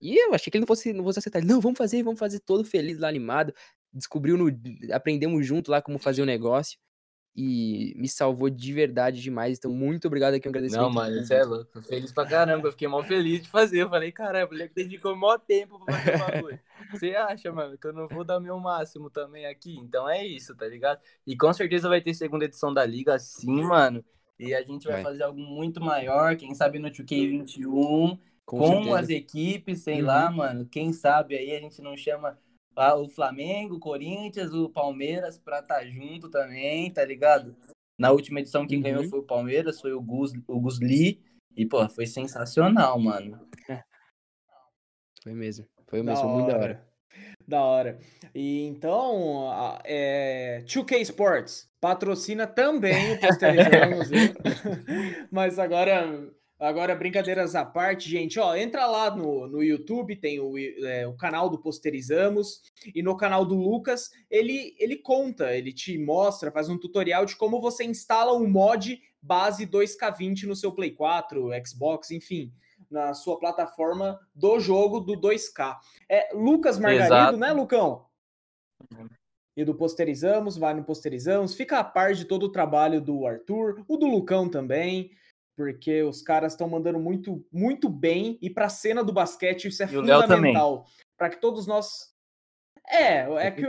E eu achei que ele não fosse, não fosse aceitar. Não, vamos fazer, vamos fazer todo feliz lá, animado descobriu no. Aprendemos junto lá como fazer o negócio. E me salvou de verdade demais. Então, muito obrigado aqui, um agradecimento. Não, mano, você é louco. Feliz pra caramba. Eu fiquei mal feliz de fazer. Eu falei, caramba, o moleque dedicou maior tempo pra fazer o bagulho. Você acha, mano, que eu não vou dar meu máximo também aqui? Então é isso, tá ligado? E com certeza vai ter segunda edição da Liga, sim, mano. E a gente vai, vai. fazer algo muito maior, quem sabe no 2K21, com, com as equipes, sei uhum. lá, mano. Quem sabe aí a gente não chama o Flamengo, o Corinthians, o Palmeiras pra estar tá junto também, tá ligado? Na última edição quem uhum. ganhou foi o Palmeiras, foi o Gus, o Gus Lee, e pô, foi sensacional, mano. É. Foi mesmo, foi mesmo, da muito da hora. Da hora. E então, é, 2K Sports patrocina também o *laughs* Posterizamos, *laughs* mas agora Agora, brincadeiras à parte, gente, ó, entra lá no, no YouTube, tem o, é, o canal do Posterizamos, e no canal do Lucas, ele, ele conta, ele te mostra, faz um tutorial de como você instala um mod base 2K20 no seu Play 4, Xbox, enfim, na sua plataforma do jogo do 2K. É Lucas Margarido, Exato. né, Lucão? E do Posterizamos, vai no Posterizamos, fica a par de todo o trabalho do Arthur, o do Lucão também porque os caras estão mandando muito, muito bem e para a cena do basquete isso é e fundamental para que todos nós é é que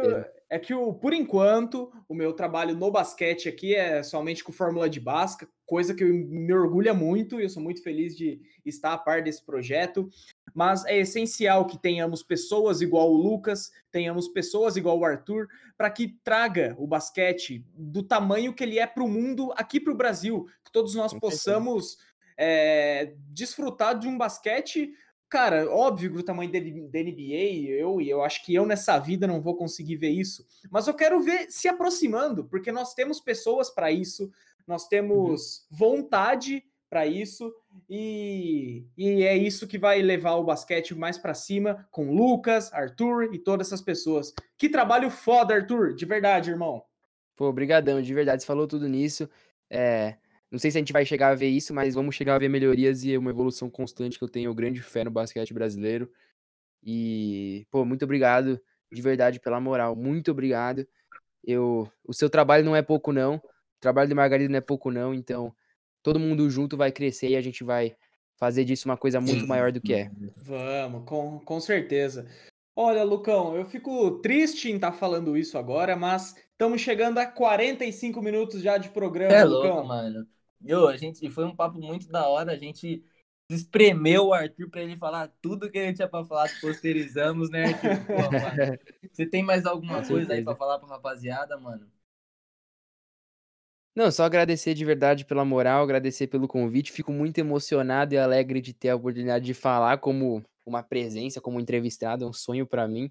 é que o, por enquanto o meu trabalho no basquete aqui é somente com fórmula de basca coisa que me orgulha muito e eu sou muito feliz de estar a par desse projeto mas é essencial que tenhamos pessoas igual o Lucas, tenhamos pessoas igual o Arthur, para que traga o basquete do tamanho que ele é para o mundo, aqui para o Brasil, que todos nós possamos é, desfrutar de um basquete cara, óbvio do tamanho da NBA, eu e eu acho que eu nessa vida não vou conseguir ver isso, mas eu quero ver se aproximando, porque nós temos pessoas para isso, nós temos uhum. vontade para isso e, e é isso que vai levar o basquete mais para cima com Lucas, Arthur e todas essas pessoas. Que trabalho foda, Arthur, de verdade, irmão. Pô, brigadão, de verdade, você falou tudo nisso. É, não sei se a gente vai chegar a ver isso, mas vamos chegar a ver melhorias e uma evolução constante que eu tenho grande fé no basquete brasileiro. E, pô, muito obrigado de verdade pela moral. Muito obrigado. Eu, o seu trabalho não é pouco não. O trabalho de Margarida não é pouco não, então todo mundo junto vai crescer e a gente vai fazer disso uma coisa muito maior do que é. Vamos, com, com certeza. Olha, Lucão, eu fico triste em estar tá falando isso agora, mas estamos chegando a 45 minutos já de programa, é Lucão. louco, mano. Eu, a gente, foi um papo muito da hora, a gente espremeu o Arthur para ele falar tudo que ele tinha para falar, posterizamos, né, Arthur? Pô, *laughs* Você tem mais alguma coisa aí para falar pra rapaziada, mano? Não, só agradecer de verdade pela moral, agradecer pelo convite. Fico muito emocionado e alegre de ter a oportunidade de falar como uma presença, como entrevistado, é um sonho pra mim.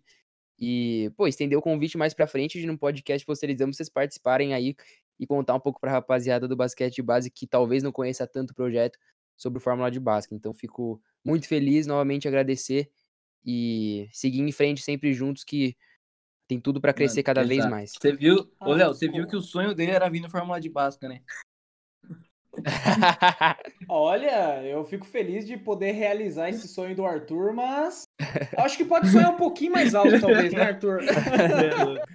E, pô, estender o convite mais pra frente de no podcast Posterizamos vocês participarem aí e contar um pouco pra rapaziada do basquete de base que talvez não conheça tanto o projeto sobre o Fórmula de Basquete. Então, fico muito feliz, novamente agradecer e seguir em frente sempre juntos que tem tudo pra crescer Mano, cada vez exato. mais. Você viu, ô Léo, você viu que o sonho dele era vir no Fórmula de Basca, né? *laughs* Olha, eu fico feliz de poder realizar esse sonho do Arthur, mas acho que pode sonhar um pouquinho mais alto, talvez, né, Arthur? *laughs*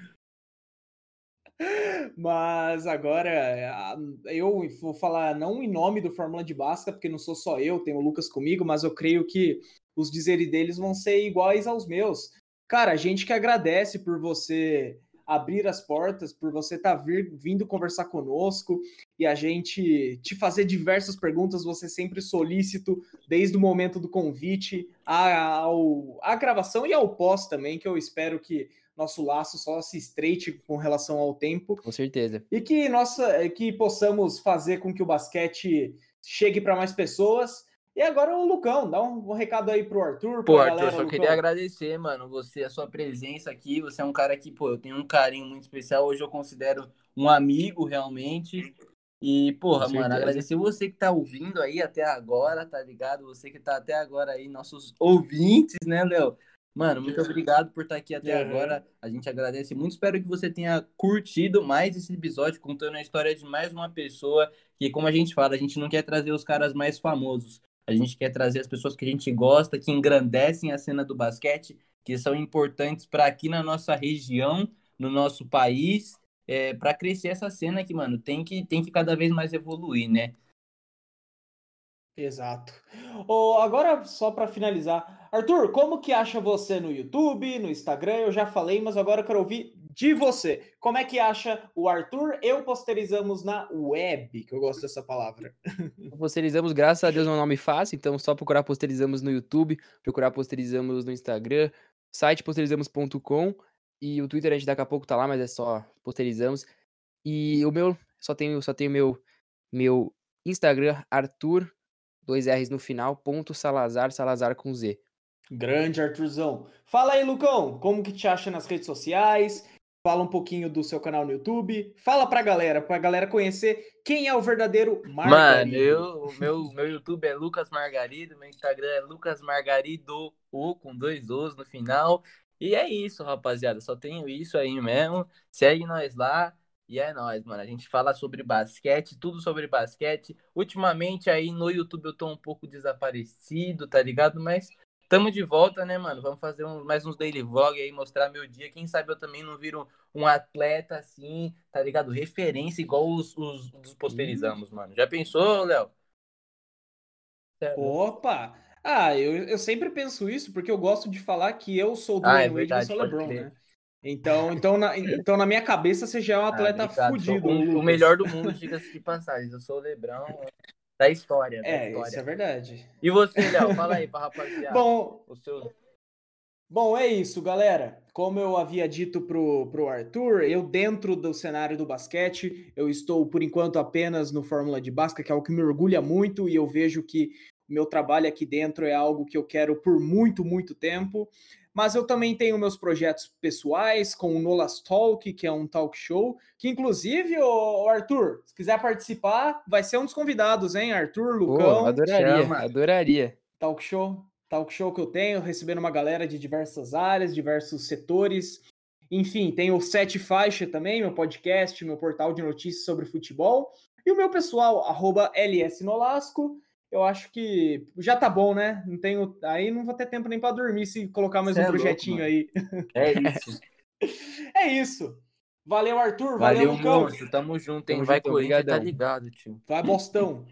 Mas agora eu vou falar não em nome do Fórmula de Basca, porque não sou só eu, tem o Lucas comigo, mas eu creio que os dizeres deles vão ser iguais aos meus. Cara, a gente que agradece por você abrir as portas, por você estar vindo conversar conosco e a gente te fazer diversas perguntas, você sempre solícito desde o momento do convite à, ao, à gravação e ao pós também, que eu espero que nosso laço só se estreite com relação ao tempo Com certeza. e que nossa que possamos fazer com que o basquete chegue para mais pessoas. E agora o Lucão, dá um, um recado aí pro Arthur, Pô, Arthur, galera, só Lucão. queria agradecer, mano, você, a sua presença aqui. Você é um cara que, pô, eu tenho um carinho muito especial. Hoje eu considero um amigo, realmente. E, porra, Com mano, certeza. agradecer você que tá ouvindo aí até agora, tá ligado? Você que tá até agora aí, nossos ouvintes, né, Léo? Mano, muito obrigado por estar aqui até Aham. agora. A gente agradece muito. Espero que você tenha curtido mais esse episódio, contando a história de mais uma pessoa. Que, como a gente fala, a gente não quer trazer os caras mais famosos. A gente quer trazer as pessoas que a gente gosta, que engrandecem a cena do basquete, que são importantes para aqui na nossa região, no nosso país, é, para crescer essa cena que, mano, tem que, tem que cada vez mais evoluir, né? Exato. Ô, agora, só para finalizar, Arthur, como que acha você no YouTube, no Instagram? Eu já falei, mas agora eu quero ouvir de você. Como é que acha o Arthur? Eu posterizamos na web, que eu gosto dessa palavra. *laughs* Posterizamos, graças a Deus, é um nome fácil, então só procurar Posterizamos no YouTube, procurar Posterizamos no Instagram, site posterizamos.com e o Twitter a gente daqui a pouco tá lá, mas é só Posterizamos. E o meu, só tenho, só tenho meu, meu Instagram, Arthur, dois R's no final, ponto Salazar, Salazar com Z. Grande Arthurzão. Fala aí, Lucão, como que te acha nas redes sociais? Fala um pouquinho do seu canal no YouTube. Fala pra galera, pra galera conhecer quem é o verdadeiro Mano, Margarido. eu, o meu, meu YouTube é Lucas Margarido, meu Instagram é Lucas Margarido, o com dois O's no final. E é isso, rapaziada. Só tenho isso aí mesmo. Segue nós lá. E é nóis, mano. A gente fala sobre basquete, tudo sobre basquete. Ultimamente aí no YouTube eu tô um pouco desaparecido, tá ligado? Mas tamo de volta, né, mano? Vamos fazer um- mais uns daily vlog aí, mostrar meu dia. Quem sabe eu também não viro um atleta assim, tá ligado? Referência igual os, os, os posterizamos, mano. Já pensou, Léo? Sério? Opa! Ah, eu, eu sempre penso isso porque eu gosto de falar que eu sou o Ah, é Wade e verdade, é o pode LeBron, né? Então, então, na, então, na minha cabeça, você já é um Ah, atleta obrigado. fudido. Sou o, o melhor do mundo, diga-se de passagem. Eu sou o Lebrão da história, da É, história. isso é verdade. E você, Léo? Fala aí pra rapaziada. Bom, o seu... Bom, é isso, galera. Como eu havia dito pro, pro Arthur, eu dentro do cenário do basquete, eu estou por enquanto apenas no Fórmula de Basca, que é algo que me orgulha muito e eu vejo que meu trabalho aqui dentro é algo que eu quero por muito, muito tempo. Mas eu também tenho meus projetos pessoais com o Nolas Talk, que é um talk show, que inclusive, ô, ô, Arthur, se quiser participar, vai ser um dos convidados, hein? Arthur, Lucão adoraria, chama. adoraria. talk show, talk show que eu tenho, recebendo uma galera de diversas áreas, diversos setores. Enfim, tem o Sete Faixa também, meu podcast, meu portal de notícias sobre futebol. E o meu pessoal, arroba LS Nolasco eu acho que já tá bom, né? Não tenho, aí não vou ter tempo nem para dormir se colocar mais Cê um é projetinho louco, aí. É isso. *laughs* é isso. Valeu, Arthur. Valeu, valeu Lucão. Tamo junto, hein? Tamo vai Corinthians, tá ligado, tio. Vai, Bostão.